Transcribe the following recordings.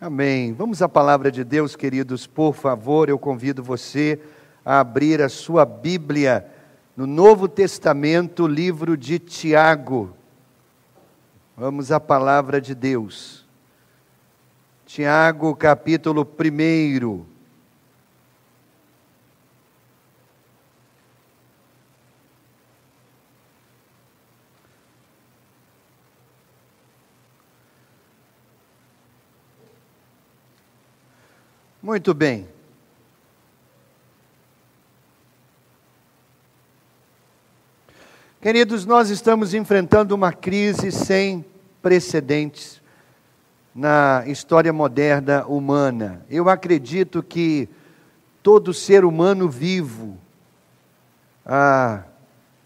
Amém. Vamos à palavra de Deus, queridos. Por favor, eu convido você a abrir a sua Bíblia no Novo Testamento, livro de Tiago. Vamos à palavra de Deus. Tiago, capítulo 1. Muito bem. Queridos, nós estamos enfrentando uma crise sem precedentes na história moderna humana. Eu acredito que todo ser humano vivo, ah,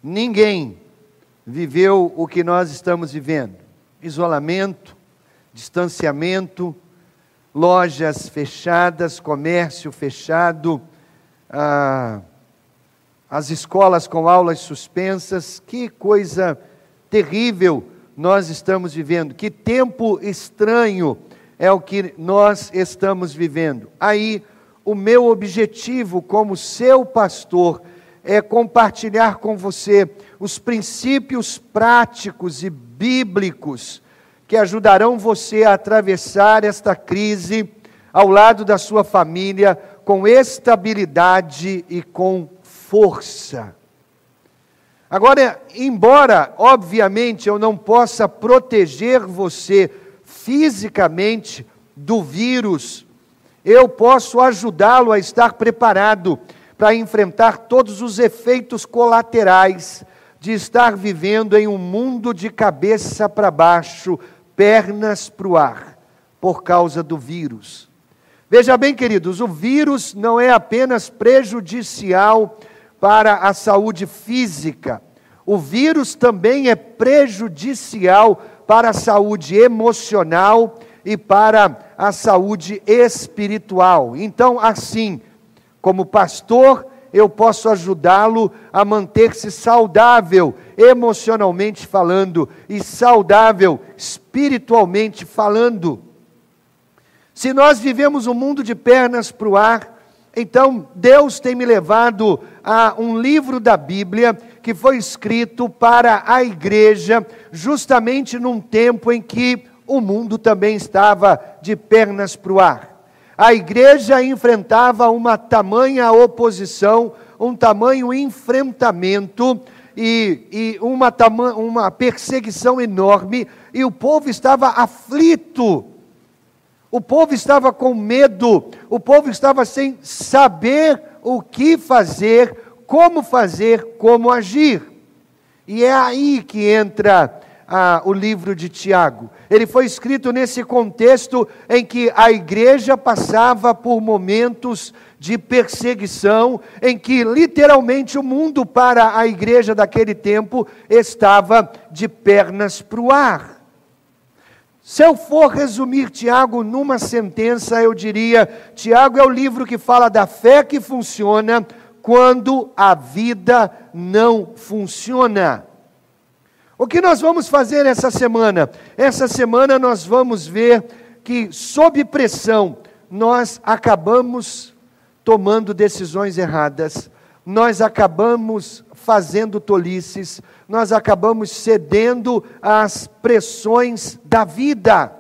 ninguém viveu o que nós estamos vivendo: isolamento, distanciamento, lojas fechadas, comércio fechado, ah, as escolas com aulas suspensas. Que coisa terrível nós estamos vivendo, que tempo estranho é o que nós estamos vivendo. Aí, o meu objetivo como seu pastor é compartilhar com você os princípios práticos e bíblicos que ajudarão você a atravessar esta crise ao lado da sua família com estabilidade e com força. Agora, embora, obviamente, eu não possa proteger você fisicamente do vírus, eu posso ajudá-lo a estar preparado para enfrentar todos os efeitos colaterais de estar vivendo em um mundo de cabeça para baixo, pernas para o ar, por causa do vírus. Veja bem, queridos, o vírus não é apenas prejudicial para a saúde física, o vírus também é prejudicial para a saúde emocional e para a saúde espiritual. Então, assim, como pastor, eu posso ajudá-lo a manter-se saudável, emocionalmente falando, e saudável, espiritualmente falando. Se nós vivemos um mundo de pernas para o ar, então Deus tem me levado a um livro da Bíblia que foi escrito para a igreja, justamente num tempo em que o mundo também estava de pernas para o ar a igreja enfrentava uma tamanha oposição, um tamanho enfrentamento e, e uma, uma perseguição enorme, e o povo estava aflito, o povo estava com medo, o povo estava sem saber o que fazer, como fazer, como agir. E é aí que entra ah, o livro de Tiago. Ele foi escrito nesse contexto em que a igreja passava por momentos de perseguição, em que literalmente o mundo para a igreja daquele tempo estava de pernas para o ar. Se eu for resumir Tiago numa sentença, eu diria: Tiago é o livro que fala da fé que funciona quando a vida não funciona. O que nós vamos fazer essa semana? Essa semana nós vamos ver que, sob pressão, nós acabamos tomando decisões erradas, nós acabamos fazendo tolices, nós acabamos cedendo às pressões da vida.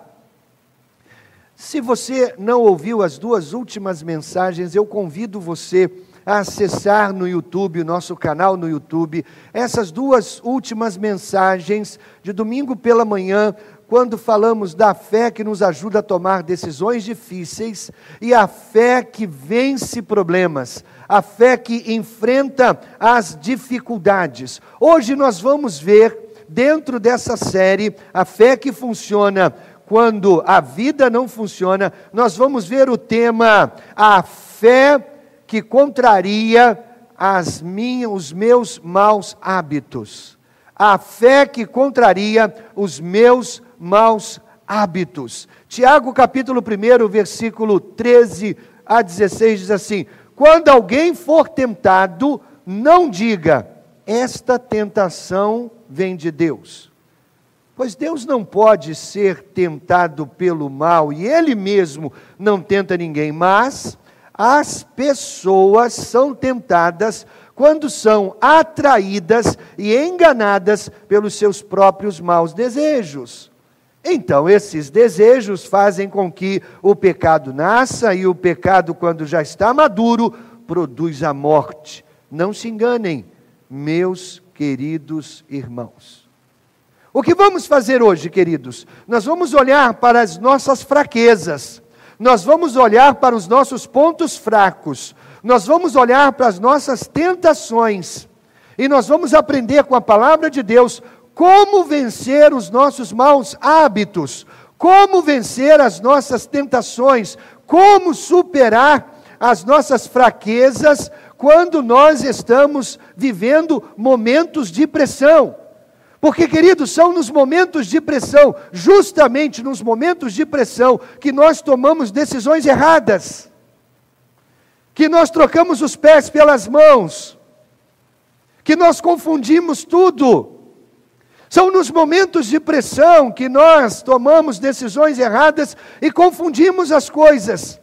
Se você não ouviu as duas últimas mensagens, eu convido você acessar no YouTube, o nosso canal no YouTube, essas duas últimas mensagens de domingo pela manhã, quando falamos da fé que nos ajuda a tomar decisões difíceis e a fé que vence problemas, a fé que enfrenta as dificuldades. Hoje nós vamos ver, dentro dessa série, a fé que funciona quando a vida não funciona, nós vamos ver o tema a fé que contraria as os meus maus hábitos. A fé que contraria os meus maus hábitos. Tiago capítulo 1, versículo 13 a 16 diz assim: Quando alguém for tentado, não diga, esta tentação vem de Deus Pois Deus não pode ser tentado pelo mal e Ele mesmo não tenta ninguém, mas as pessoas são tentadas quando são atraídas e enganadas pelos seus próprios maus desejos. Então, esses desejos fazem com que o pecado nasça e o pecado, quando já está maduro, produz a morte. Não se enganem, meus queridos irmãos. O que vamos fazer hoje, queridos? Nós vamos olhar para as nossas fraquezas, nós vamos olhar para os nossos pontos fracos, nós vamos olhar para as nossas tentações, e nós vamos aprender com a palavra de Deus como vencer os nossos maus hábitos, como vencer as nossas tentações, como superar as nossas fraquezas quando nós estamos vivendo momentos de pressão. Porque, queridos, são nos momentos de pressão, justamente nos momentos de pressão, que nós tomamos decisões erradas, que nós trocamos os pés pelas mãos, que nós confundimos tudo. São nos momentos de pressão que nós tomamos decisões erradas e confundimos as coisas,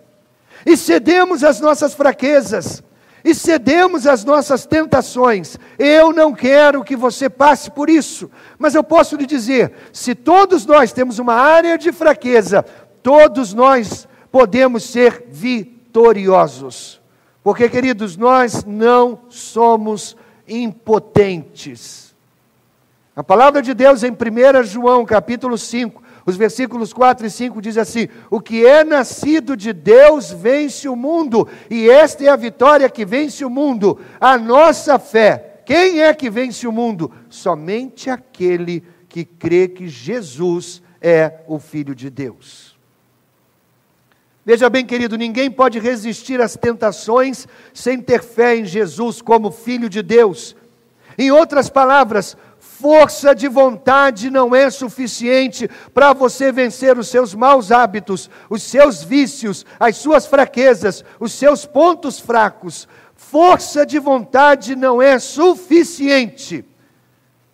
e cedemos às nossas fraquezas, e cedemos às nossas tentações. Eu não quero que você passe por isso, mas eu posso lhe dizer: se todos nós temos uma área de fraqueza, todos nós podemos ser vitoriosos. Porque, queridos, nós não somos impotentes. A palavra de Deus em 1 João, capítulo 5, os versículos 4 e 5 diz assim: O que é nascido de Deus vence o mundo, e esta é a vitória que vence o mundo, a nossa fé. Quem é que vence o mundo? Somente aquele que crê que Jesus é o Filho de Deus. Veja bem, querido, ninguém pode resistir às tentações sem ter fé em Jesus como Filho de Deus. Em outras palavras, força de vontade não é suficiente para você vencer os seus maus hábitos, os seus vícios, as suas fraquezas, os seus pontos fracos. Força de vontade não é suficiente.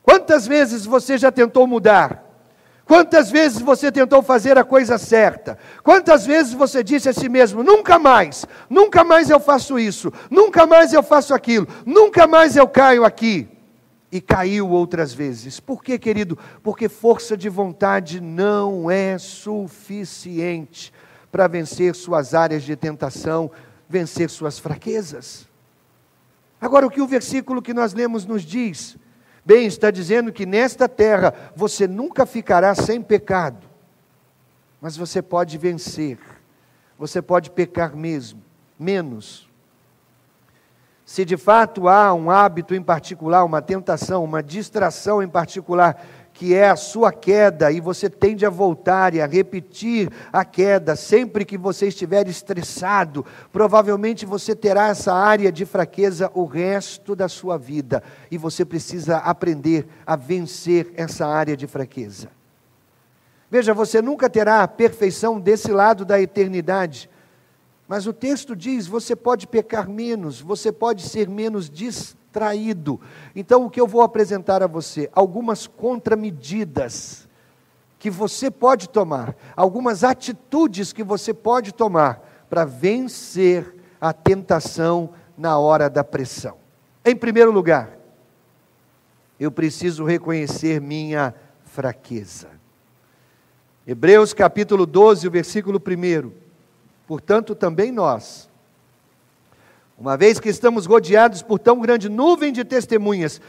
Quantas vezes você já tentou mudar? Quantas vezes você tentou fazer a coisa certa? Quantas vezes você disse a si mesmo: nunca mais, nunca mais eu faço isso, nunca mais eu faço aquilo, nunca mais eu caio aqui? E caiu outras vezes. Por quê, querido? Porque força de vontade não é suficiente para vencer suas áreas de tentação, vencer suas fraquezas. Agora, o que o versículo que nós lemos nos diz? Bem, está dizendo que nesta terra você nunca ficará sem pecado, mas você pode vencer, você pode pecar mesmo, menos, se de fato há um hábito em particular, uma tentação, uma distração em particular, que é a sua queda, e você tende a voltar e a repetir a queda sempre que você estiver estressado, provavelmente você terá essa área de fraqueza o resto da sua vida, e você precisa aprender a vencer essa área de fraqueza. Veja, você nunca terá a perfeição desse lado da eternidade, mas o texto diz: você pode pecar menos, você pode ser menos distraído. Então, o que eu vou apresentar a você? Algumas contramedidas que você pode tomar, algumas atitudes que você pode tomar para vencer a tentação na hora da pressão. Em primeiro lugar, eu preciso reconhecer minha fraqueza. Hebreus capítulo 12, o versículo 1 Portanto, também nós, uma vez que estamos rodeados por tão grande nuvem de testemunhas,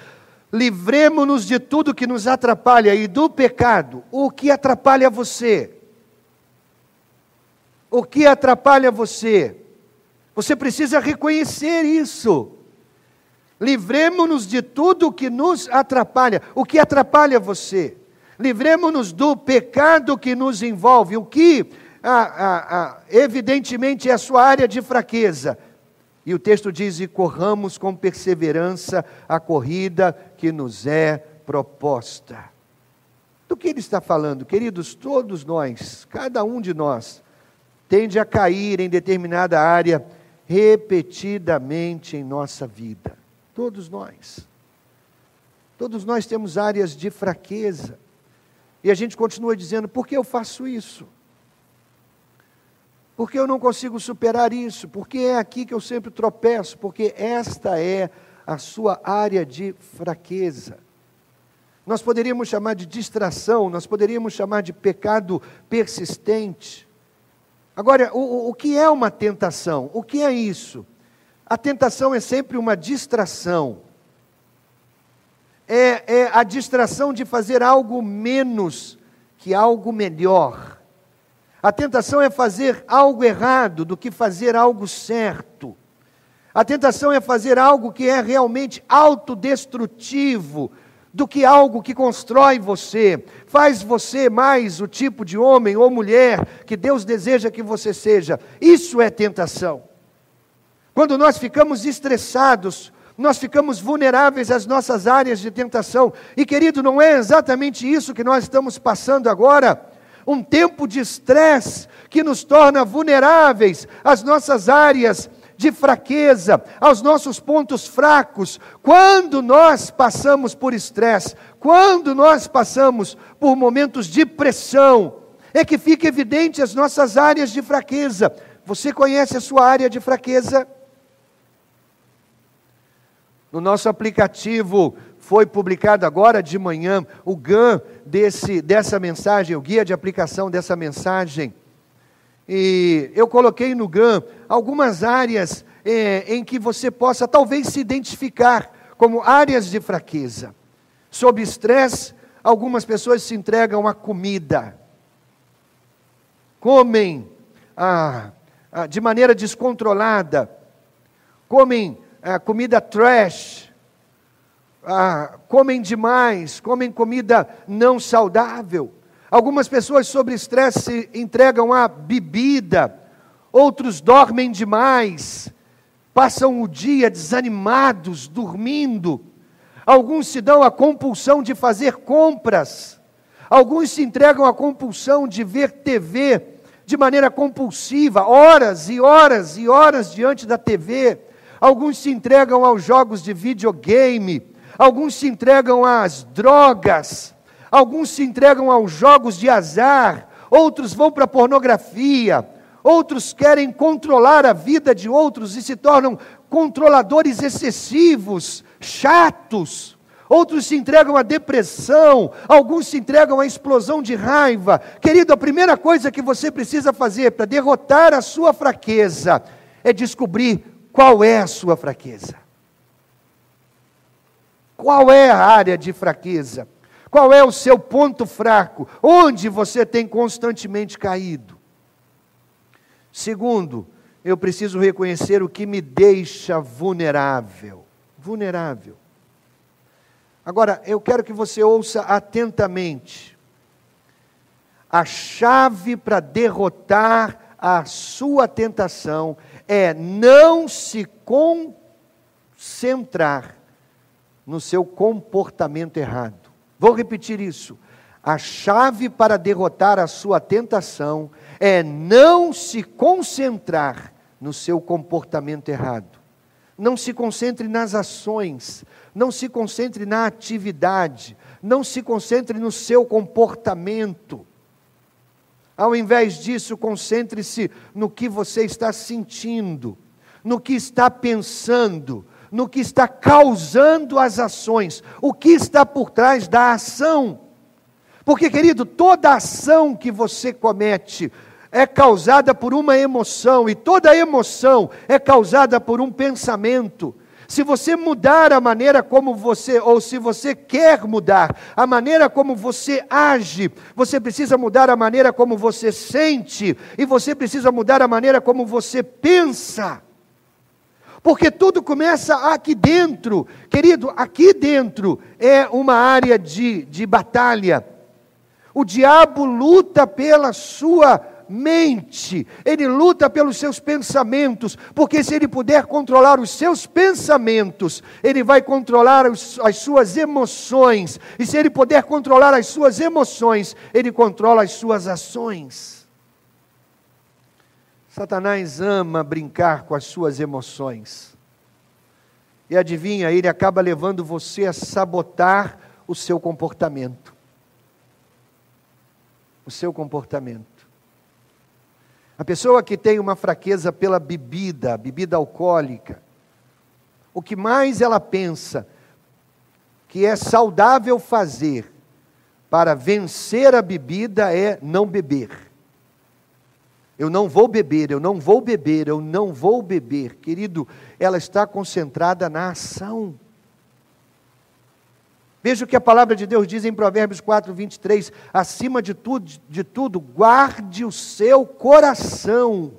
livremos-nos de tudo que nos atrapalha e do pecado. O que atrapalha você? O que atrapalha você? Você precisa reconhecer isso. Livremos-nos de tudo que nos atrapalha. O que atrapalha você? Livremos-nos do pecado que nos envolve. O que evidentemente é a sua área de fraqueza. E o texto diz: e corramos com perseverança a corrida que nos é proposta. Do que ele está falando, queridos? Todos nós, cada um de nós, tende a cair em determinada área repetidamente em nossa vida. Todos nós. Todos nós temos áreas de fraqueza. E a gente continua dizendo: por que eu faço isso? Porque eu não consigo superar isso? Porque é aqui que eu sempre tropeço? Porque esta é a sua área de fraqueza. Nós poderíamos chamar de distração, nós poderíamos chamar de pecado persistente. Agora, o, o que é uma tentação? O que é isso? A tentação é sempre uma distração. É, é a distração de fazer algo menos que algo melhor. A tentação é fazer algo errado do que fazer algo certo. A tentação é fazer algo que é realmente autodestrutivo do que algo que constrói você, faz você mais o tipo de homem ou mulher que Deus deseja que você seja. Isso é tentação. Quando nós ficamos estressados, nós ficamos vulneráveis às nossas áreas de tentação. E querido, não é exatamente isso que nós estamos passando agora? Um tempo de estresse que nos torna vulneráveis às nossas áreas de fraqueza, aos nossos pontos fracos, quando nós passamos por estresse, quando nós passamos por momentos de pressão, é que fica evidente as nossas áreas de fraqueza. Você conhece a sua área de fraqueza? No nosso aplicativo foi publicado agora de manhã o GAN desse, dessa mensagem, o guia de aplicação dessa mensagem. E eu coloquei no GAN algumas áreas é, em que você possa talvez se identificar como áreas de fraqueza. Sob estresse, algumas pessoas se entregam à comida, comem ah, ah, de maneira descontrolada, comem ah, comida trash, ah, comem demais, comem comida não saudável. Algumas pessoas sobre estresse se entregam à bebida, outros dormem demais, passam o dia desanimados, dormindo. Alguns se dão à compulsão de fazer compras. Alguns se entregam à compulsão de ver TV de maneira compulsiva, horas e horas e horas diante da TV. Alguns se entregam aos jogos de videogame. Alguns se entregam às drogas. Alguns se entregam aos jogos de azar, outros vão para a pornografia, outros querem controlar a vida de outros e se tornam controladores excessivos, chatos. Outros se entregam à depressão, alguns se entregam à explosão de raiva. Querido, a primeira coisa que você precisa fazer para derrotar a sua fraqueza é descobrir qual é a sua fraqueza. Qual é a área de fraqueza? Qual é o seu ponto fraco? Onde você tem constantemente caído? Segundo, eu preciso reconhecer o que me deixa vulnerável. Vulnerável. Agora, eu quero que você ouça atentamente. A chave para derrotar a sua tentação é não se concentrar no seu comportamento errado. Vou repetir isso. A chave para derrotar a sua tentação é não se concentrar no seu comportamento errado. Não se concentre nas ações, não se concentre na atividade, não se concentre no seu comportamento. Ao invés disso, concentre-se no que você está sentindo, no que está pensando, no que está causando as ações, o que está por trás da ação. Porque, querido, toda ação que você comete é causada por uma emoção, e toda emoção é causada por um pensamento. Se você mudar a maneira como você, ou se você quer mudar a maneira como você age, você precisa mudar a maneira como você sente, e você precisa mudar a maneira como você pensa porque tudo começa aqui dentro. Querido, aqui dentro é uma área de, de batalha. O diabo luta pela sua mente, ele luta pelos seus pensamentos, porque se ele puder controlar os seus pensamentos, ele vai controlar os, as suas emoções, e se ele puder controlar as suas emoções, ele controla as suas ações. Satanás ama brincar com as suas emoções. E adivinha, ele acaba levando você a sabotar o seu comportamento. o seu comportamento. A pessoa que tem uma fraqueza pela bebida, bebida alcoólica, o que mais ela pensa que é saudável fazer para vencer a bebida é não beber. Eu não vou beber, eu não vou beber, eu não vou beber. Querido, ela está concentrada na ação. Veja o que a palavra de Deus diz em Provérbios 4, 23. Acima de tudo, de tudo, guarde o seu coração,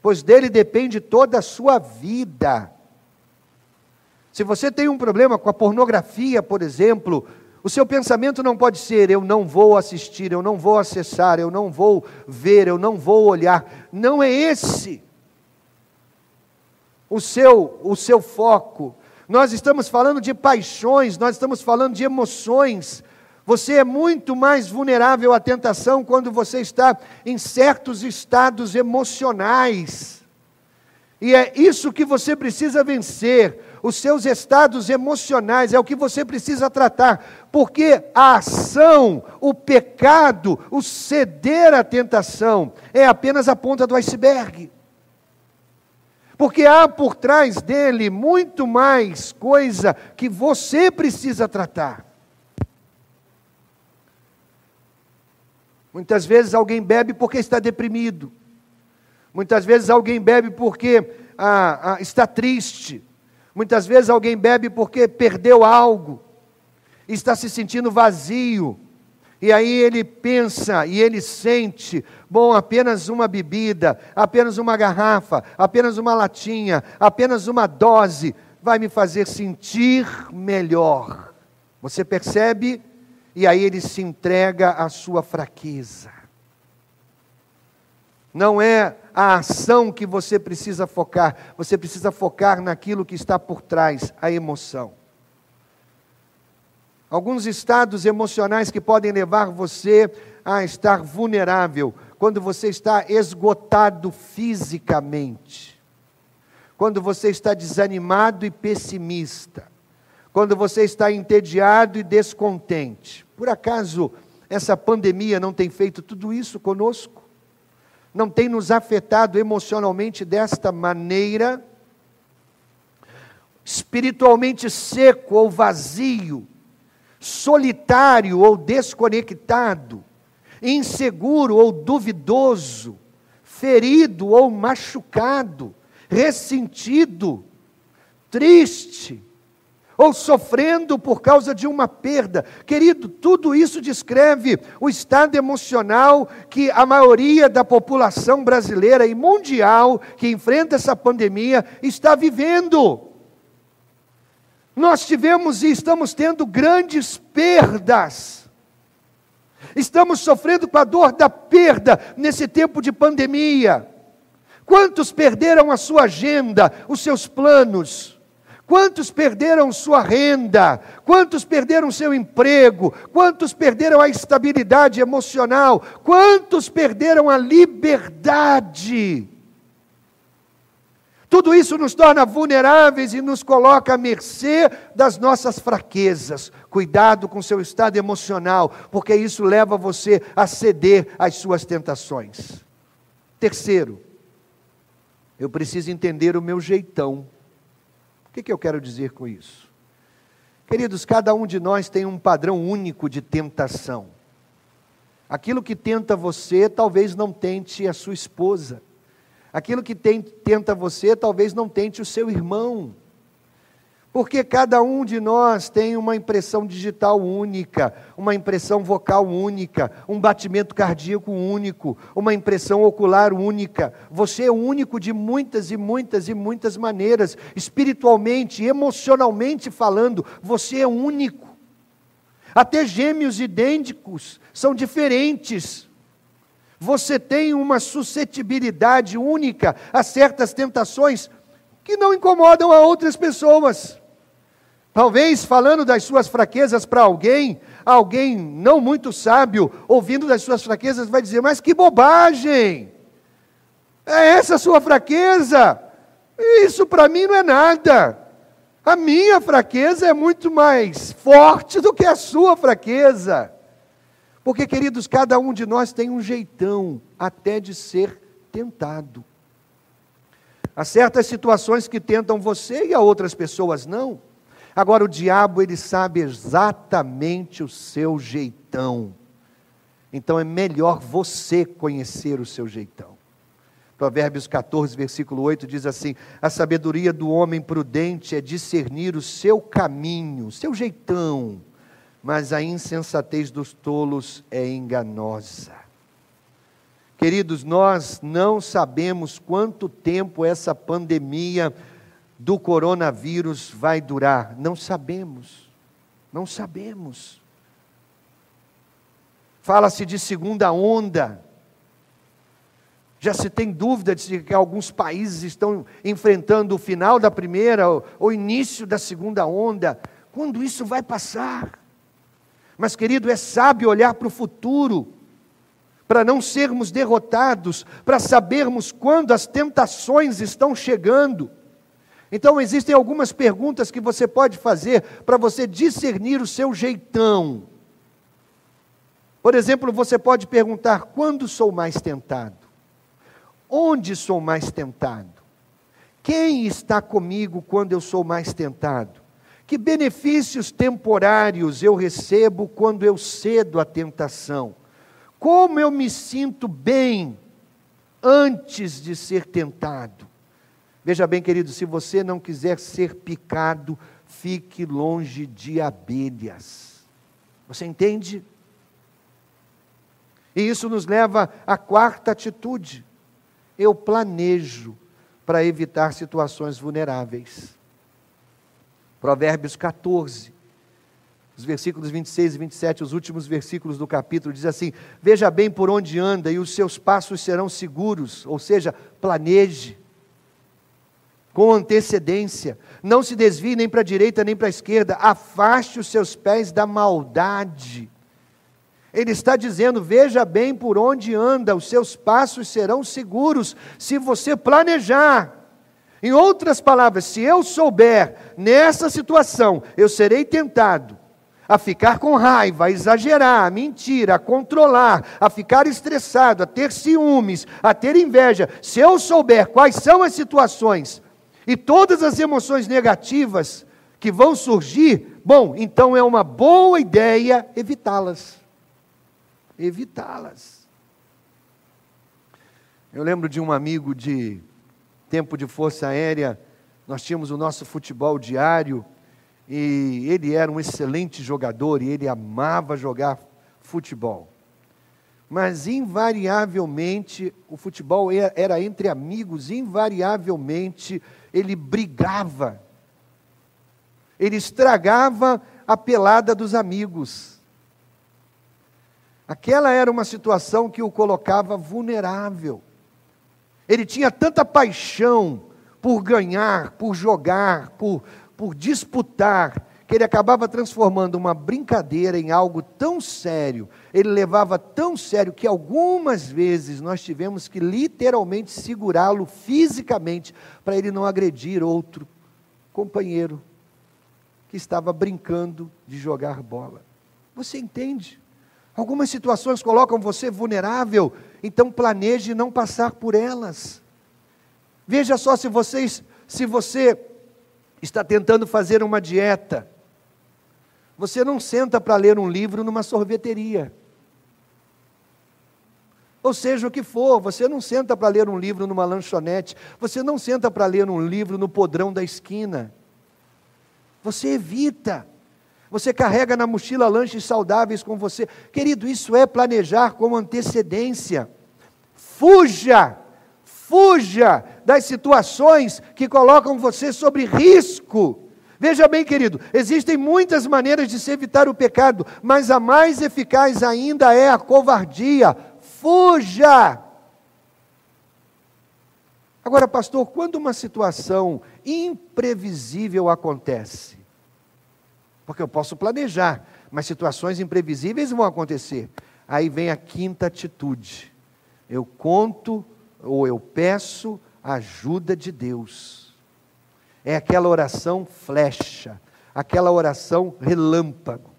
pois dele depende toda a sua vida. Se você tem um problema com a pornografia, por exemplo, o seu pensamento não pode ser: eu não vou assistir, eu não vou acessar, eu não vou ver, eu não vou olhar. Não é esse o seu, o seu foco. Nós estamos falando de paixões, nós estamos falando de emoções. Você é muito mais vulnerável à tentação quando você está em certos estados emocionais. E é isso que você precisa vencer os seus estados emocionais, é o que você precisa tratar, porque a ação, o pecado, o ceder à tentação é apenas a ponta do iceberg. Porque há por trás dele muito mais coisa que você precisa tratar. Muitas vezes alguém bebe porque está deprimido. Muitas vezes alguém bebe porque ah, ah, está triste. Muitas vezes alguém bebe porque perdeu algo, está se sentindo vazio, e aí ele pensa e ele sente: bom, apenas uma bebida, apenas uma garrafa, apenas uma latinha, apenas uma dose vai me fazer sentir melhor. Você percebe? E aí ele se entrega à sua fraqueza. Não é a ação que você precisa focar, você precisa focar naquilo que está por trás, a emoção. Alguns estados emocionais que podem levar você a estar vulnerável, quando você está esgotado fisicamente, quando você está desanimado e pessimista, quando você está entediado e descontente. Por acaso essa pandemia não tem feito tudo isso conosco? Não tem nos afetado emocionalmente desta maneira, espiritualmente seco ou vazio, solitário ou desconectado, inseguro ou duvidoso, ferido ou machucado, ressentido, triste, ou sofrendo por causa de uma perda. Querido, tudo isso descreve o estado emocional que a maioria da população brasileira e mundial que enfrenta essa pandemia está vivendo. Nós tivemos e estamos tendo grandes perdas. Estamos sofrendo com a dor da perda nesse tempo de pandemia. Quantos perderam a sua agenda, os seus planos? Quantos perderam sua renda? Quantos perderam seu emprego? Quantos perderam a estabilidade emocional? Quantos perderam a liberdade? Tudo isso nos torna vulneráveis e nos coloca à mercê das nossas fraquezas. Cuidado com seu estado emocional, porque isso leva você a ceder às suas tentações. Terceiro, eu preciso entender o meu jeitão. O que, que eu quero dizer com isso? Queridos, cada um de nós tem um padrão único de tentação. Aquilo que tenta você, talvez não tente a sua esposa. Aquilo que tem, tenta você, talvez não tente o seu irmão. Porque cada um de nós tem uma impressão digital única, uma impressão vocal única, um batimento cardíaco único, uma impressão ocular única. Você é único de muitas e muitas e muitas maneiras, espiritualmente, emocionalmente falando, você é único. Até gêmeos idênticos são diferentes. Você tem uma suscetibilidade única a certas tentações que não incomodam a outras pessoas. Talvez falando das suas fraquezas para alguém, alguém não muito sábio, ouvindo das suas fraquezas, vai dizer: Mas que bobagem! É essa a sua fraqueza? Isso para mim não é nada. A minha fraqueza é muito mais forte do que a sua fraqueza. Porque, queridos, cada um de nós tem um jeitão até de ser tentado. Há certas situações que tentam você e a outras pessoas não. Agora, o diabo, ele sabe exatamente o seu jeitão. Então, é melhor você conhecer o seu jeitão. Provérbios 14, versículo 8 diz assim: A sabedoria do homem prudente é discernir o seu caminho, seu jeitão, mas a insensatez dos tolos é enganosa. Queridos, nós não sabemos quanto tempo essa pandemia do coronavírus vai durar. Não sabemos. Não sabemos. Fala-se de segunda onda. Já se tem dúvida de que alguns países estão enfrentando o final da primeira ou início da segunda onda. Quando isso vai passar? Mas, querido, é sábio olhar para o futuro para não sermos derrotados, para sabermos quando as tentações estão chegando. Então, existem algumas perguntas que você pode fazer para você discernir o seu jeitão. Por exemplo, você pode perguntar: quando sou mais tentado? Onde sou mais tentado? Quem está comigo quando eu sou mais tentado? Que benefícios temporários eu recebo quando eu cedo à tentação? Como eu me sinto bem antes de ser tentado. Veja bem, querido, se você não quiser ser picado, fique longe de abelhas. Você entende? E isso nos leva à quarta atitude. Eu planejo para evitar situações vulneráveis. Provérbios 14, os versículos 26 e 27, os últimos versículos do capítulo, diz assim: Veja bem por onde anda, e os seus passos serão seguros, ou seja, planeje com antecedência, não se desvie nem para a direita nem para a esquerda, afaste os seus pés da maldade. Ele está dizendo: veja bem por onde anda, os seus passos serão seguros se você planejar. Em outras palavras, se eu souber nessa situação, eu serei tentado, a ficar com raiva, a exagerar, a mentir, a controlar, a ficar estressado, a ter ciúmes, a ter inveja, se eu souber quais são as situações e todas as emoções negativas que vão surgir, bom, então é uma boa ideia evitá-las. Evitá-las. Eu lembro de um amigo de tempo de Força Aérea, nós tínhamos o nosso futebol diário e ele era um excelente jogador e ele amava jogar futebol. Mas invariavelmente o futebol era entre amigos, invariavelmente ele brigava. Ele estragava a pelada dos amigos. Aquela era uma situação que o colocava vulnerável. Ele tinha tanta paixão por ganhar, por jogar, por por disputar, que ele acabava transformando uma brincadeira em algo tão sério, ele levava tão sério que algumas vezes nós tivemos que literalmente segurá-lo fisicamente para ele não agredir outro companheiro que estava brincando de jogar bola. Você entende? Algumas situações colocam você vulnerável, então planeje não passar por elas. Veja só se vocês, se você está tentando fazer uma dieta, você não senta para ler um livro numa sorveteria. Ou seja, o que for, você não senta para ler um livro numa lanchonete, você não senta para ler um livro no podrão da esquina. Você evita. Você carrega na mochila lanches saudáveis com você. Querido, isso é planejar com antecedência. Fuja Fuja das situações que colocam você sobre risco. Veja bem, querido, existem muitas maneiras de se evitar o pecado, mas a mais eficaz ainda é a covardia. Fuja! Agora, pastor, quando uma situação imprevisível acontece, porque eu posso planejar, mas situações imprevisíveis vão acontecer. Aí vem a quinta atitude. Eu conto ou eu peço ajuda de Deus. É aquela oração flecha, aquela oração relâmpago.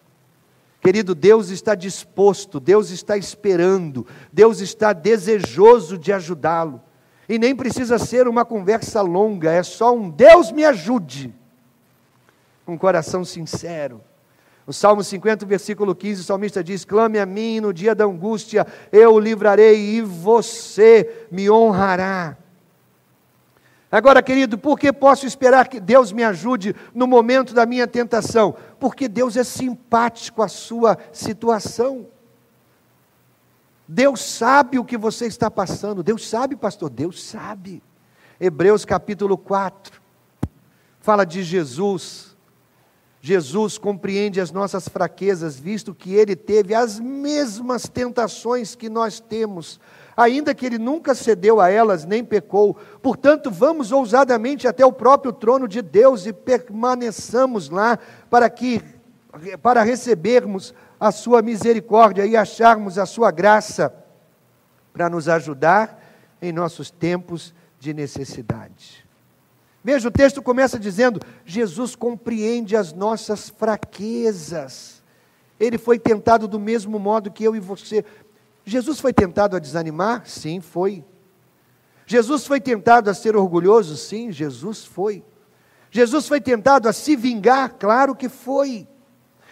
Querido, Deus está disposto, Deus está esperando, Deus está desejoso de ajudá-lo. E nem precisa ser uma conversa longa, é só um Deus me ajude, um coração sincero. O Salmo 50, versículo 15, o salmista diz: Clame a mim no dia da angústia, eu o livrarei e você me honrará. Agora, querido, por que posso esperar que Deus me ajude no momento da minha tentação? Porque Deus é simpático à sua situação. Deus sabe o que você está passando. Deus sabe, pastor, Deus sabe. Hebreus capítulo 4 fala de Jesus. Jesus compreende as nossas fraquezas, visto que ele teve as mesmas tentações que nós temos, ainda que ele nunca cedeu a elas nem pecou. Portanto, vamos ousadamente até o próprio trono de Deus e permaneçamos lá para que para recebermos a sua misericórdia e acharmos a sua graça para nos ajudar em nossos tempos de necessidade. Veja, o texto começa dizendo: Jesus compreende as nossas fraquezas. Ele foi tentado do mesmo modo que eu e você. Jesus foi tentado a desanimar? Sim, foi. Jesus foi tentado a ser orgulhoso? Sim, Jesus foi. Jesus foi tentado a se vingar? Claro que foi.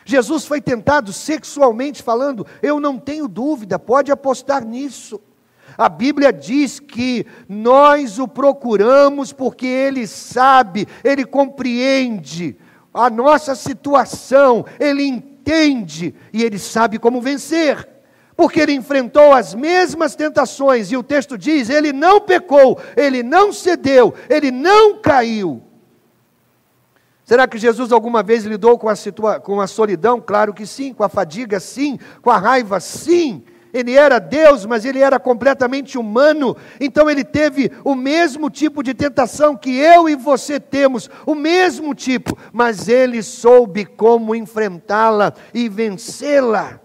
Jesus foi tentado sexualmente falando? Eu não tenho dúvida, pode apostar nisso. A Bíblia diz que nós o procuramos porque Ele sabe, Ele compreende a nossa situação, Ele entende e Ele sabe como vencer porque ele enfrentou as mesmas tentações, e o texto diz: ele não pecou, ele não cedeu, ele não caiu. Será que Jesus alguma vez lidou com a, com a solidão? Claro que sim, com a fadiga, sim, com a raiva, sim. Ele era Deus, mas ele era completamente humano, então ele teve o mesmo tipo de tentação que eu e você temos, o mesmo tipo, mas ele soube como enfrentá-la e vencê-la.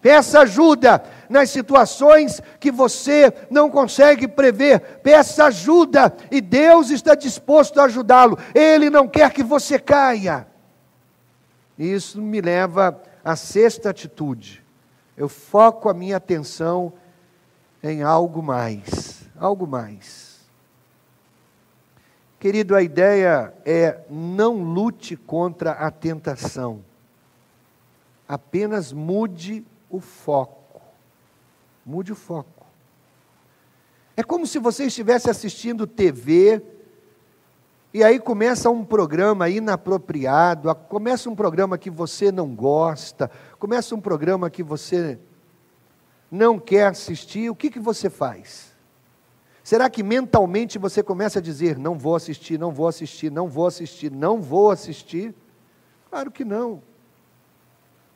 Peça ajuda nas situações que você não consegue prever. Peça ajuda e Deus está disposto a ajudá-lo. Ele não quer que você caia. Isso me leva à sexta atitude. Eu foco a minha atenção em algo mais. Algo mais. Querido, a ideia é não lute contra a tentação. Apenas mude o foco. Mude o foco. É como se você estivesse assistindo TV e aí começa um programa inapropriado, começa um programa que você não gosta, começa um programa que você não quer assistir, o que, que você faz? Será que mentalmente você começa a dizer: não vou assistir, não vou assistir, não vou assistir, não vou assistir? Claro que não.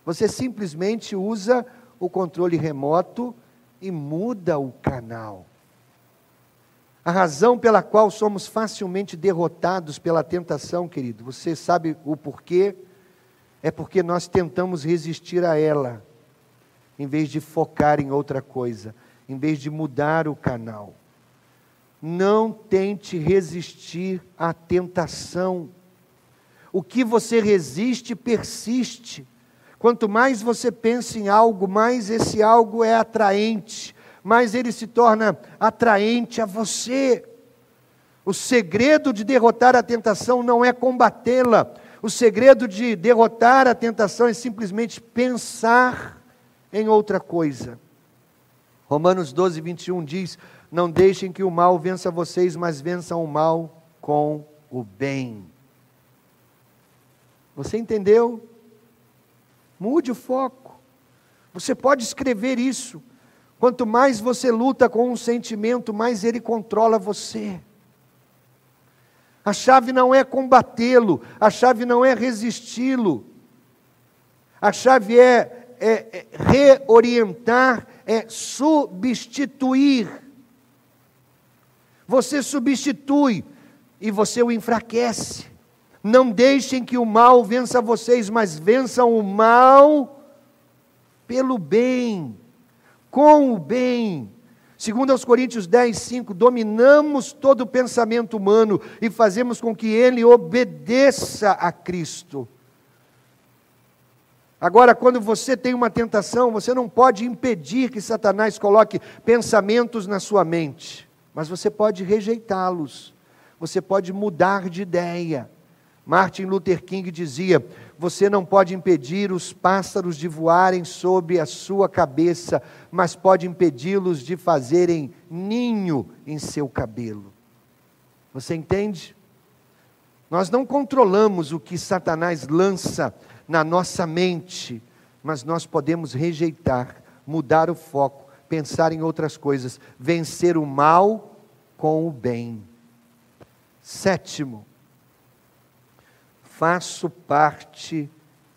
Você simplesmente usa o controle remoto e muda o canal. A razão pela qual somos facilmente derrotados pela tentação, querido, você sabe o porquê? É porque nós tentamos resistir a ela, em vez de focar em outra coisa, em vez de mudar o canal. Não tente resistir à tentação. O que você resiste, persiste. Quanto mais você pensa em algo, mais esse algo é atraente, mais ele se torna atraente a você. O segredo de derrotar a tentação não é combatê-la. O segredo de derrotar a tentação é simplesmente pensar em outra coisa. Romanos 12, 21 diz: Não deixem que o mal vença vocês, mas vençam o mal com o bem. Você entendeu? Mude o foco. Você pode escrever isso. Quanto mais você luta com um sentimento, mais ele controla você. A chave não é combatê-lo, a chave não é resisti-lo. A chave é, é, é reorientar, é substituir. Você substitui e você o enfraquece. Não deixem que o mal vença vocês, mas vençam o mal pelo bem, com o bem. Segundo aos Coríntios 10, 5, dominamos todo o pensamento humano e fazemos com que ele obedeça a Cristo. Agora, quando você tem uma tentação, você não pode impedir que Satanás coloque pensamentos na sua mente, mas você pode rejeitá-los, você pode mudar de ideia. Martin Luther King dizia: Você não pode impedir os pássaros de voarem sobre a sua cabeça, mas pode impedi-los de fazerem ninho em seu cabelo. Você entende? Nós não controlamos o que Satanás lança na nossa mente, mas nós podemos rejeitar, mudar o foco, pensar em outras coisas, vencer o mal com o bem. Sétimo, faço parte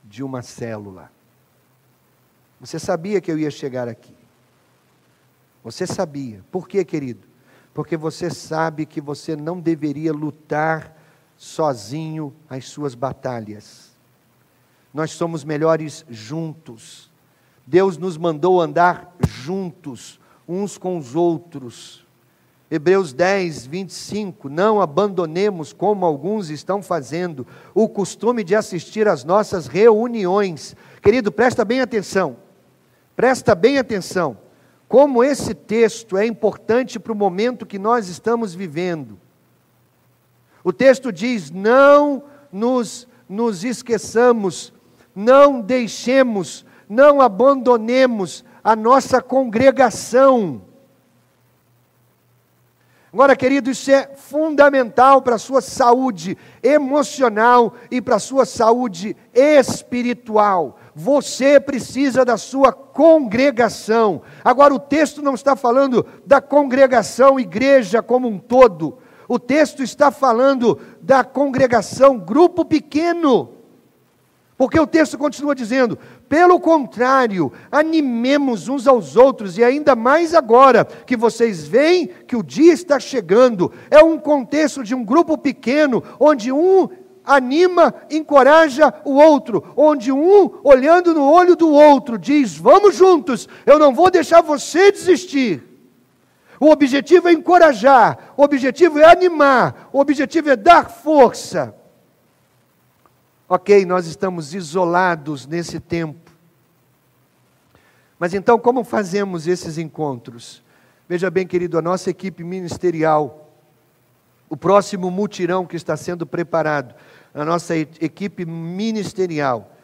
de uma célula. Você sabia que eu ia chegar aqui. Você sabia. Por quê, querido? Porque você sabe que você não deveria lutar sozinho as suas batalhas. Nós somos melhores juntos. Deus nos mandou andar juntos, uns com os outros. Hebreus 10, 25, não abandonemos, como alguns estão fazendo, o costume de assistir às nossas reuniões. Querido, presta bem atenção, presta bem atenção, como esse texto é importante para o momento que nós estamos vivendo. O texto diz: não nos, nos esqueçamos, não deixemos, não abandonemos a nossa congregação. Agora, querido, isso é fundamental para a sua saúde emocional e para a sua saúde espiritual. Você precisa da sua congregação. Agora, o texto não está falando da congregação, igreja como um todo. O texto está falando da congregação, grupo pequeno. Porque o texto continua dizendo: pelo contrário, animemos uns aos outros, e ainda mais agora que vocês veem que o dia está chegando. É um contexto de um grupo pequeno, onde um anima, encoraja o outro, onde um, olhando no olho do outro, diz: Vamos juntos, eu não vou deixar você desistir. O objetivo é encorajar, o objetivo é animar, o objetivo é dar força. Ok, nós estamos isolados nesse tempo. Mas então, como fazemos esses encontros? Veja bem, querido, a nossa equipe ministerial, o próximo mutirão que está sendo preparado, a nossa equipe ministerial,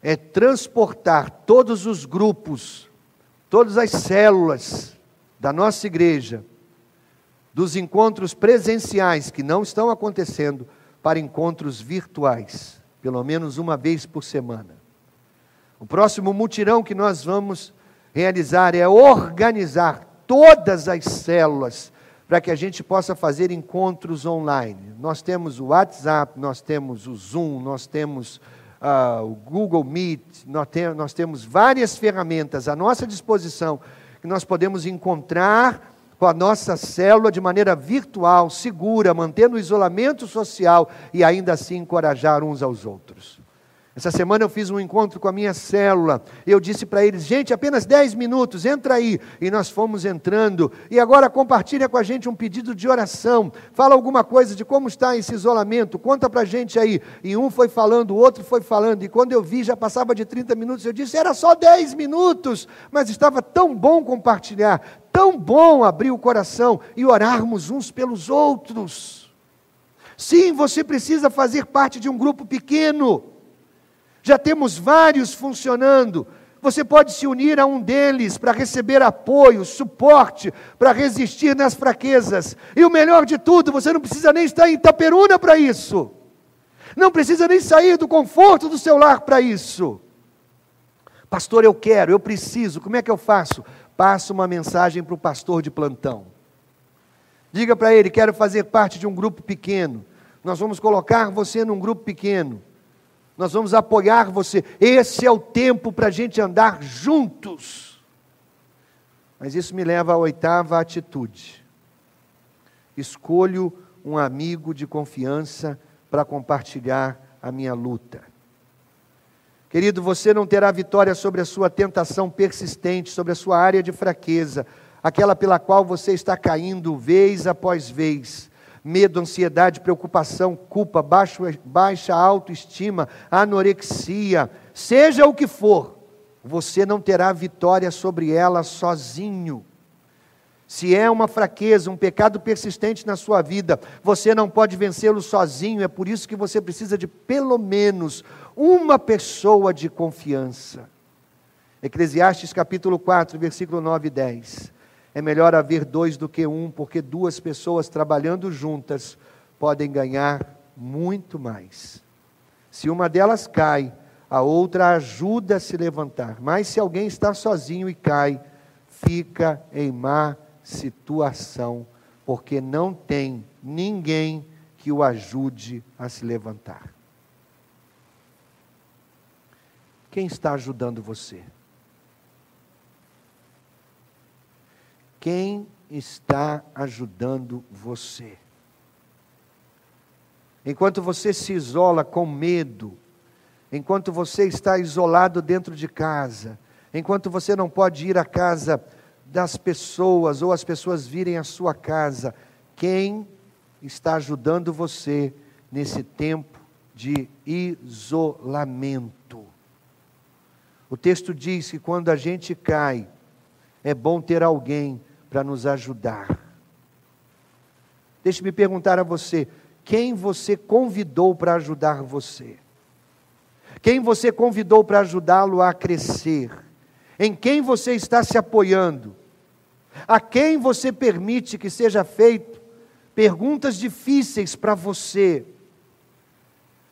é transportar todos os grupos, todas as células, da nossa igreja, dos encontros presenciais que não estão acontecendo, para encontros virtuais, pelo menos uma vez por semana. O próximo mutirão que nós vamos realizar é organizar todas as células para que a gente possa fazer encontros online. Nós temos o WhatsApp, nós temos o Zoom, nós temos uh, o Google Meet, nós, nós temos várias ferramentas à nossa disposição que nós podemos encontrar com a nossa célula de maneira virtual, segura, mantendo o isolamento social e ainda assim encorajar uns aos outros. Essa semana eu fiz um encontro com a minha célula. Eu disse para eles: gente, apenas 10 minutos, entra aí. E nós fomos entrando. E agora compartilha com a gente um pedido de oração. Fala alguma coisa de como está esse isolamento. Conta para a gente aí. E um foi falando, o outro foi falando. E quando eu vi, já passava de 30 minutos. Eu disse: era só 10 minutos. Mas estava tão bom compartilhar, tão bom abrir o coração e orarmos uns pelos outros. Sim, você precisa fazer parte de um grupo pequeno já temos vários funcionando. Você pode se unir a um deles para receber apoio, suporte, para resistir nas fraquezas. E o melhor de tudo, você não precisa nem estar em Itaperuna para isso. Não precisa nem sair do conforto do seu lar para isso. Pastor, eu quero, eu preciso, como é que eu faço? Passa uma mensagem para o pastor de plantão. Diga para ele: quero fazer parte de um grupo pequeno. Nós vamos colocar você num grupo pequeno nós vamos apoiar você. Esse é o tempo para a gente andar juntos. Mas isso me leva à oitava atitude. Escolho um amigo de confiança para compartilhar a minha luta. Querido, você não terá vitória sobre a sua tentação persistente, sobre a sua área de fraqueza, aquela pela qual você está caindo vez após vez medo, ansiedade, preocupação, culpa, baixo, baixa autoestima, anorexia, seja o que for, você não terá vitória sobre ela sozinho. Se é uma fraqueza, um pecado persistente na sua vida, você não pode vencê-lo sozinho, é por isso que você precisa de pelo menos uma pessoa de confiança. Eclesiastes capítulo 4, versículo 9 e 10. É melhor haver dois do que um, porque duas pessoas trabalhando juntas podem ganhar muito mais. Se uma delas cai, a outra ajuda a se levantar. Mas se alguém está sozinho e cai, fica em má situação, porque não tem ninguém que o ajude a se levantar. Quem está ajudando você? Quem está ajudando você? Enquanto você se isola com medo, enquanto você está isolado dentro de casa, enquanto você não pode ir à casa das pessoas ou as pessoas virem à sua casa, quem está ajudando você nesse tempo de isolamento? O texto diz que quando a gente cai, é bom ter alguém para nos ajudar. Deixe-me perguntar a você: quem você convidou para ajudar você? Quem você convidou para ajudá-lo a crescer? Em quem você está se apoiando? A quem você permite que seja feito perguntas difíceis para você?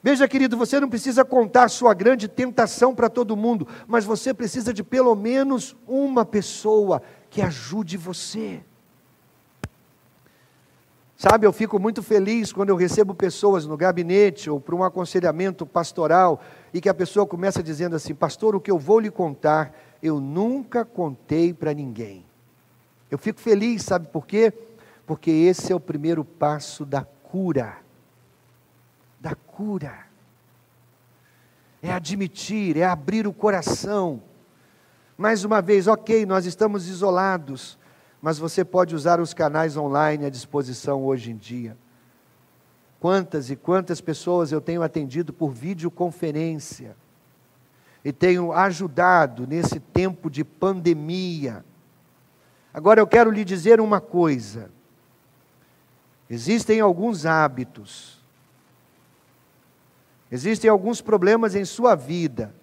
Veja, querido, você não precisa contar sua grande tentação para todo mundo, mas você precisa de pelo menos uma pessoa que ajude você. Sabe, eu fico muito feliz quando eu recebo pessoas no gabinete ou para um aconselhamento pastoral e que a pessoa começa dizendo assim: Pastor, o que eu vou lhe contar, eu nunca contei para ninguém. Eu fico feliz, sabe por quê? Porque esse é o primeiro passo da cura. Da cura. É admitir, é abrir o coração mais uma vez, ok, nós estamos isolados, mas você pode usar os canais online à disposição hoje em dia. Quantas e quantas pessoas eu tenho atendido por videoconferência e tenho ajudado nesse tempo de pandemia. Agora eu quero lhe dizer uma coisa: existem alguns hábitos, existem alguns problemas em sua vida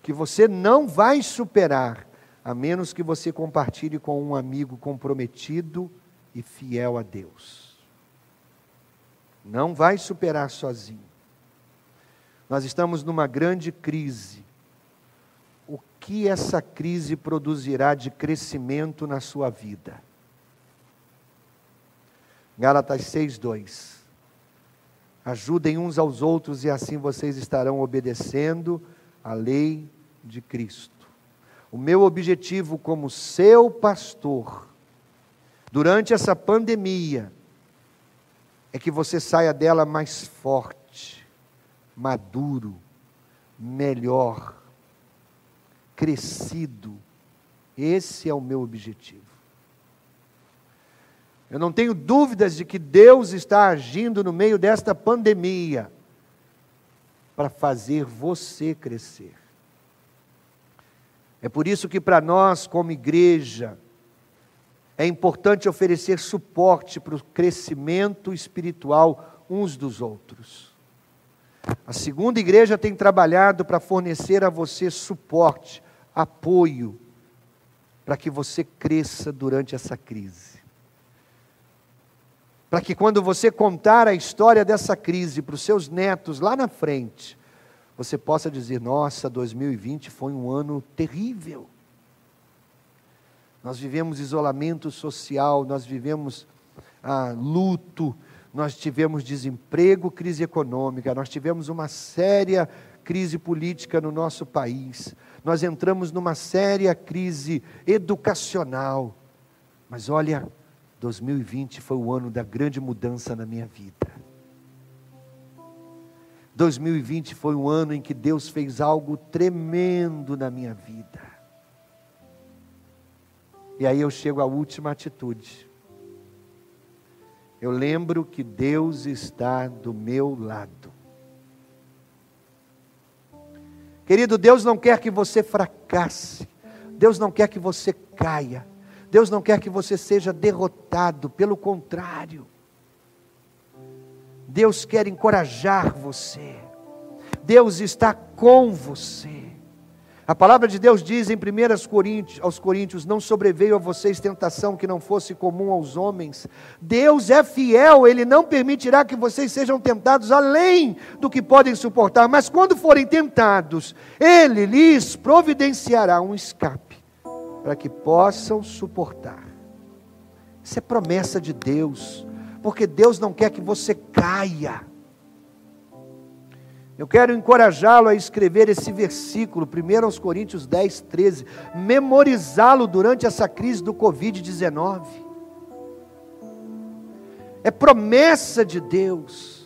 que você não vai superar, a menos que você compartilhe com um amigo comprometido e fiel a Deus. Não vai superar sozinho. Nós estamos numa grande crise. Que essa crise produzirá de crescimento na sua vida? Gálatas 6:2. Ajudem uns aos outros e assim vocês estarão obedecendo a lei de Cristo. O meu objetivo como seu pastor, durante essa pandemia, é que você saia dela mais forte, maduro, melhor, crescido. Esse é o meu objetivo. Eu não tenho dúvidas de que Deus está agindo no meio desta pandemia para fazer você crescer. É por isso que, para nós, como igreja, é importante oferecer suporte para o crescimento espiritual uns dos outros. A segunda igreja tem trabalhado para fornecer a você suporte, apoio, para que você cresça durante essa crise. Para que quando você contar a história dessa crise para os seus netos lá na frente, você possa dizer: nossa, 2020 foi um ano terrível. Nós vivemos isolamento social, nós vivemos ah, luto, nós tivemos desemprego, crise econômica, nós tivemos uma séria crise política no nosso país, nós entramos numa séria crise educacional. Mas olha, 2020 foi o ano da grande mudança na minha vida. 2020 foi um ano em que Deus fez algo tremendo na minha vida. E aí eu chego à última atitude. eu lembro que Deus está do meu lado. Querido, Deus não quer que você fracasse, Deus não quer que você caia, Deus não quer que você seja derrotado, pelo contrário, Deus quer encorajar você, Deus está com você. A palavra de Deus diz em 1 Coríntios, aos Coríntios: Não sobreveio a vocês tentação que não fosse comum aos homens. Deus é fiel, Ele não permitirá que vocês sejam tentados além do que podem suportar, mas quando forem tentados, Ele lhes providenciará um escape para que possam suportar. Isso é promessa de Deus, porque Deus não quer que você caia. Eu quero encorajá-lo a escrever esse versículo, 1 Coríntios 10, 13, memorizá-lo durante essa crise do Covid-19. É promessa de Deus.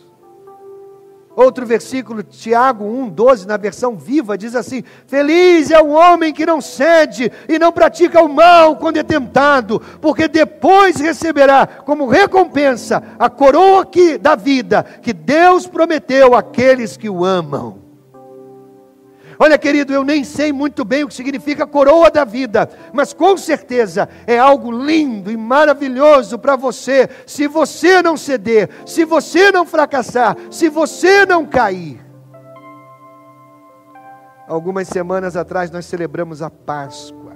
Outro versículo, Tiago 1, 12, na versão viva, diz assim: Feliz é o homem que não cede e não pratica o mal quando é tentado, porque depois receberá como recompensa a coroa que, da vida que Deus prometeu àqueles que o amam. Olha, querido, eu nem sei muito bem o que significa coroa da vida, mas com certeza é algo lindo e maravilhoso para você, se você não ceder, se você não fracassar, se você não cair. Algumas semanas atrás nós celebramos a Páscoa.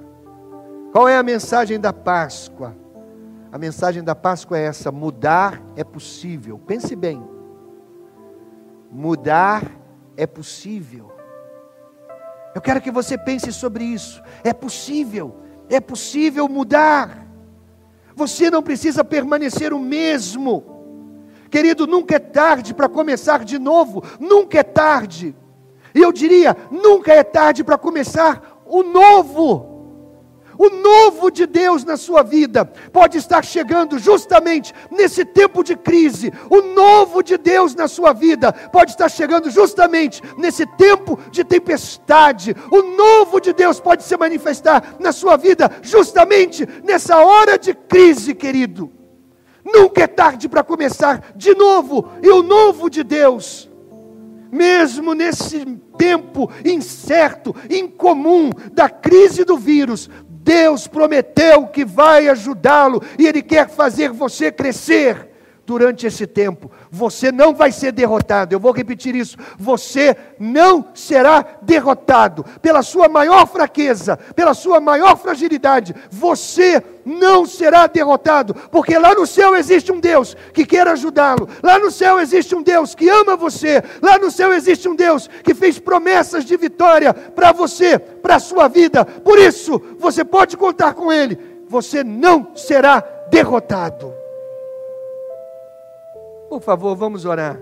Qual é a mensagem da Páscoa? A mensagem da Páscoa é essa: mudar é possível. Pense bem. Mudar é possível. Eu quero que você pense sobre isso. É possível, é possível mudar. Você não precisa permanecer o mesmo. Querido, nunca é tarde para começar de novo, nunca é tarde. E eu diria, nunca é tarde para começar o novo. O novo de Deus na sua vida pode estar chegando justamente nesse tempo de crise. O novo de Deus na sua vida pode estar chegando justamente nesse tempo de tempestade. O novo de Deus pode se manifestar na sua vida justamente nessa hora de crise, querido. Nunca é tarde para começar de novo, e o novo de Deus, mesmo nesse tempo incerto, incomum da crise do vírus, Deus prometeu que vai ajudá-lo e Ele quer fazer você crescer durante esse tempo. Você não vai ser derrotado. Eu vou repetir isso. Você não será derrotado pela sua maior fraqueza, pela sua maior fragilidade. Você não será derrotado, porque lá no céu existe um Deus que quer ajudá-lo. Lá no céu existe um Deus que ama você. Lá no céu existe um Deus que fez promessas de vitória para você, para a sua vida. Por isso, você pode contar com ele. Você não será derrotado. Por favor, vamos orar.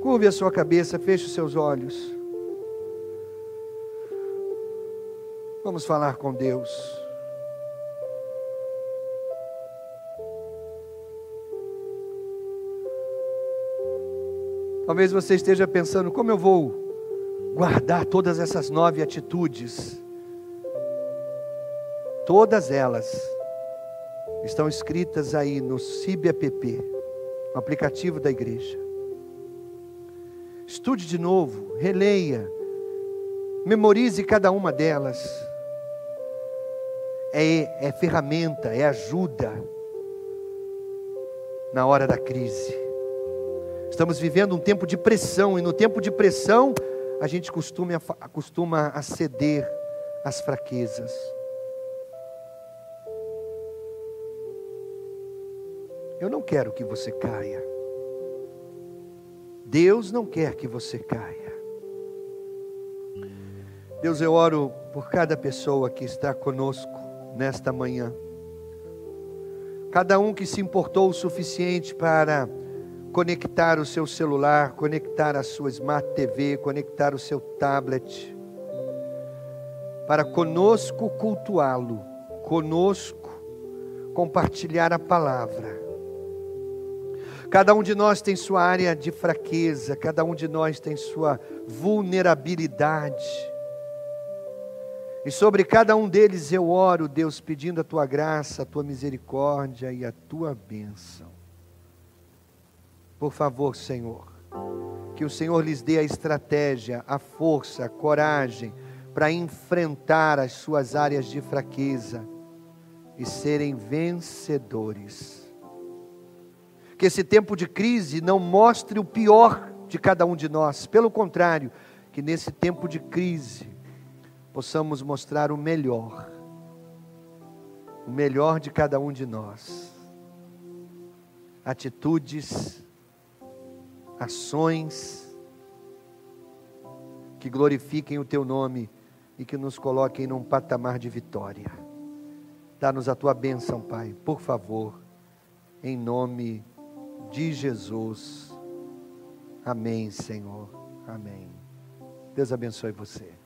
Curve a sua cabeça, feche os seus olhos. Vamos falar com Deus. Talvez você esteja pensando: como eu vou guardar todas essas nove atitudes? Todas elas estão escritas aí no CIB-app, no aplicativo da igreja. Estude de novo, releia, memorize cada uma delas. É, é ferramenta, é ajuda na hora da crise. Estamos vivendo um tempo de pressão, e no tempo de pressão, a gente costuma, costuma ceder às fraquezas. Eu não quero que você caia. Deus não quer que você caia. Deus, eu oro por cada pessoa que está conosco nesta manhã. Cada um que se importou o suficiente para conectar o seu celular, conectar a sua Smart TV, conectar o seu tablet, para conosco cultuá-lo, conosco compartilhar a palavra. Cada um de nós tem sua área de fraqueza, cada um de nós tem sua vulnerabilidade. E sobre cada um deles eu oro, Deus, pedindo a tua graça, a tua misericórdia e a tua bênção. Por favor, Senhor, que o Senhor lhes dê a estratégia, a força, a coragem para enfrentar as suas áreas de fraqueza e serem vencedores. Que esse tempo de crise não mostre o pior de cada um de nós, pelo contrário, que nesse tempo de crise possamos mostrar o melhor, o melhor de cada um de nós. Atitudes, ações que glorifiquem o teu nome e que nos coloquem num patamar de vitória. Dá-nos a tua bênção, Pai, por favor, em nome de Jesus. Amém, Senhor. Amém. Deus abençoe você.